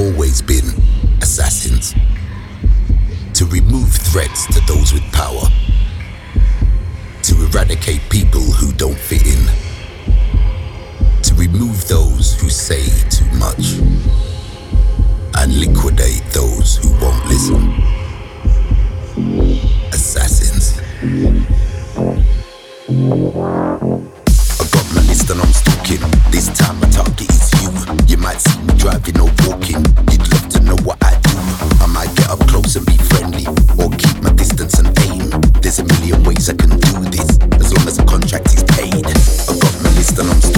always been assassins. To remove threats to those with power. To eradicate people who don't fit in. To remove those who say too much. And liquidate those who won't listen. Assassins. I got my list and I'm stalking. This time my target is you. You might see me driving or walking. You'd love to know what I do. I might get up close and be friendly, or keep my distance and aim. There's a million ways I can do this, as long as the contract is paid. I got my list and I'm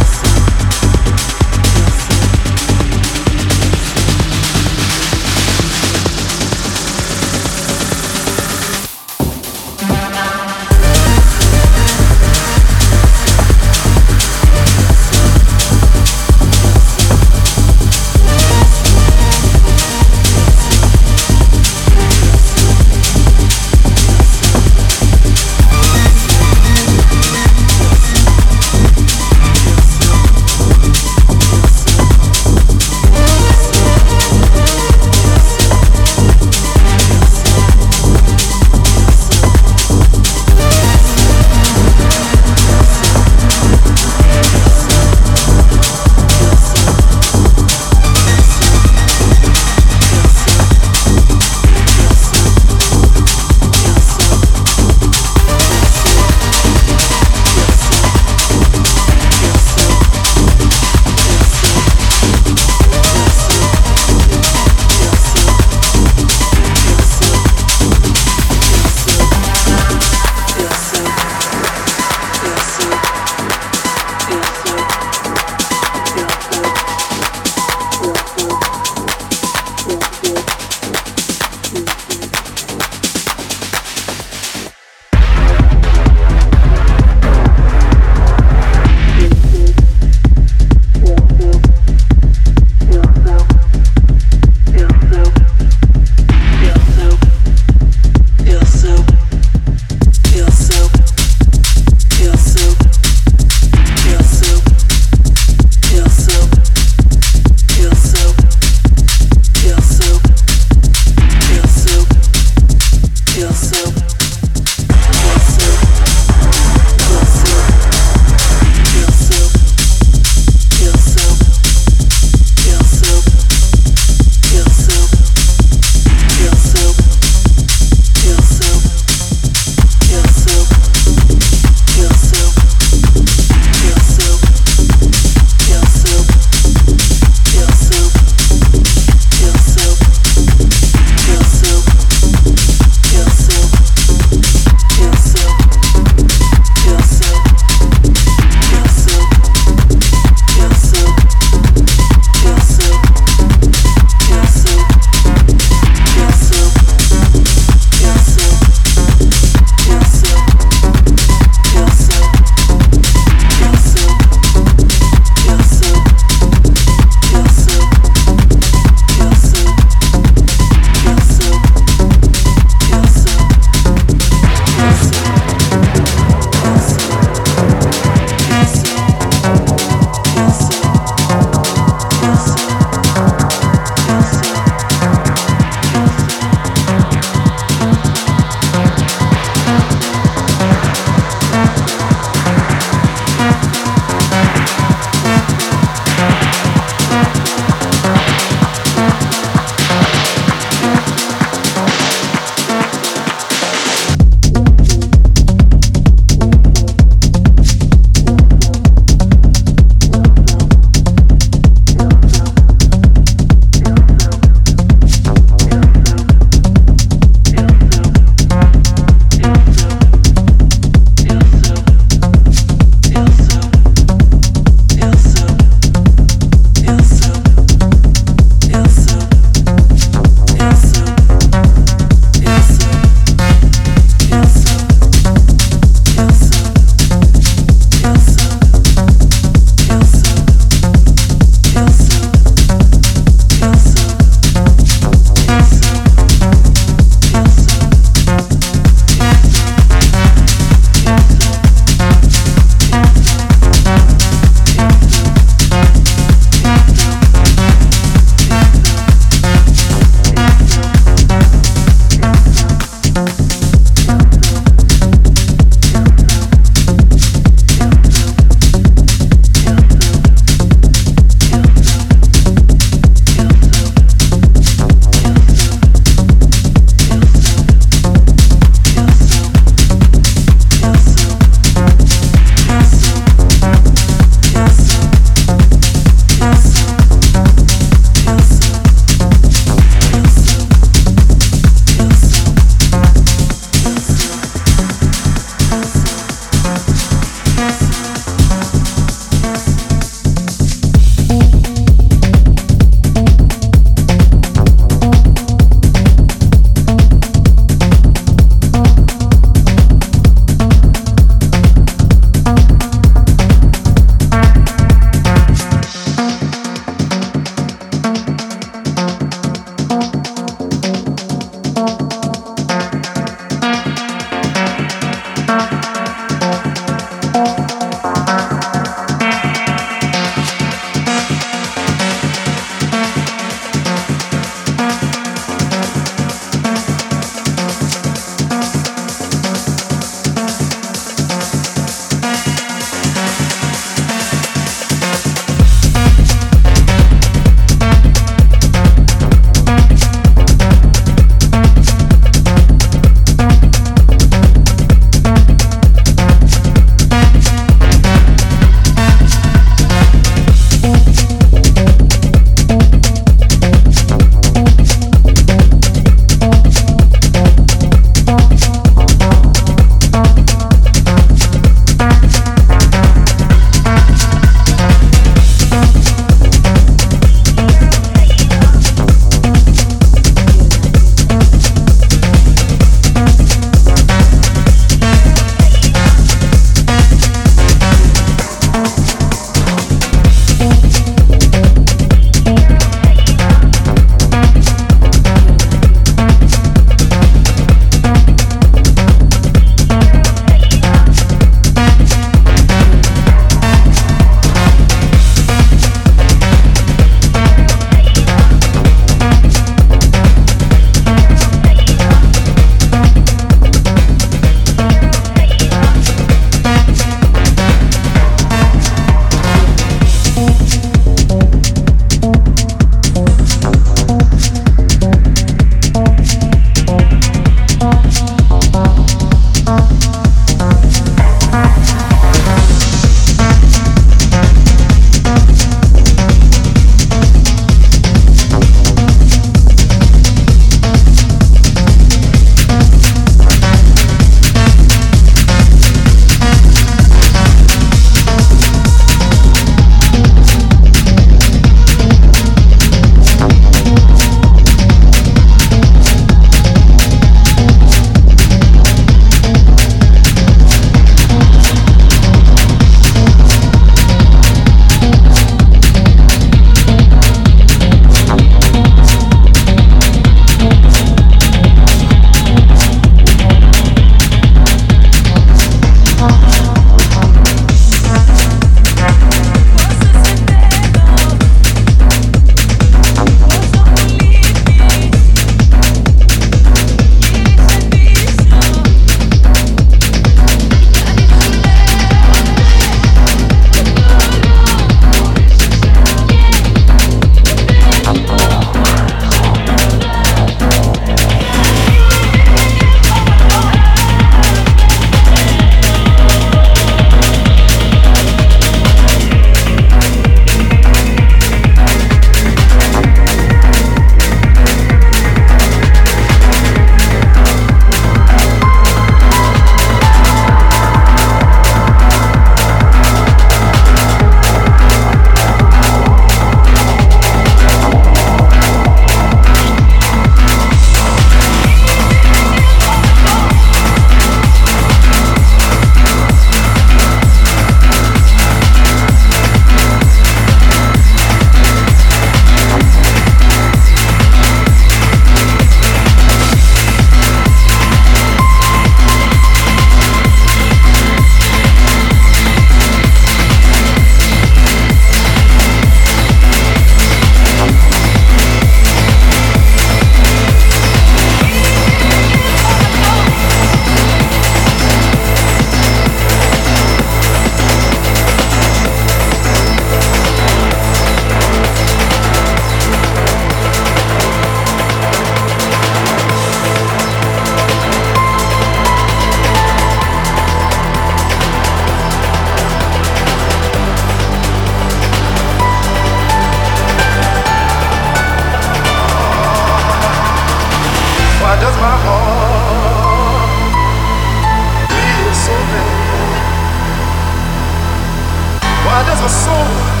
God, that's my soul.